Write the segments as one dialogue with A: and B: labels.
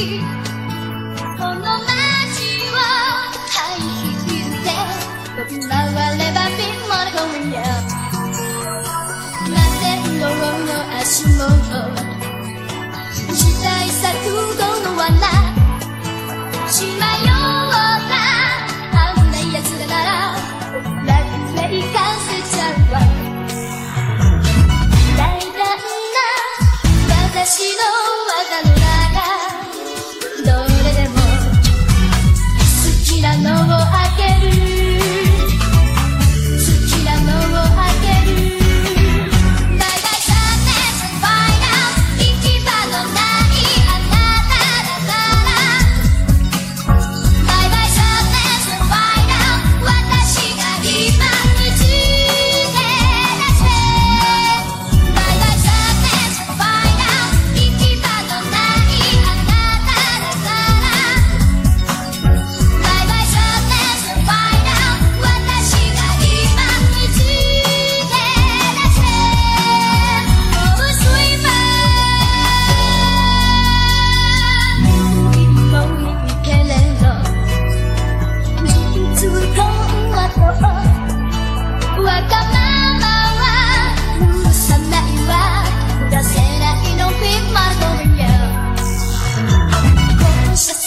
A: この街をハイヒーで飛び回れ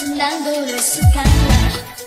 A: Çınlandı orası kanla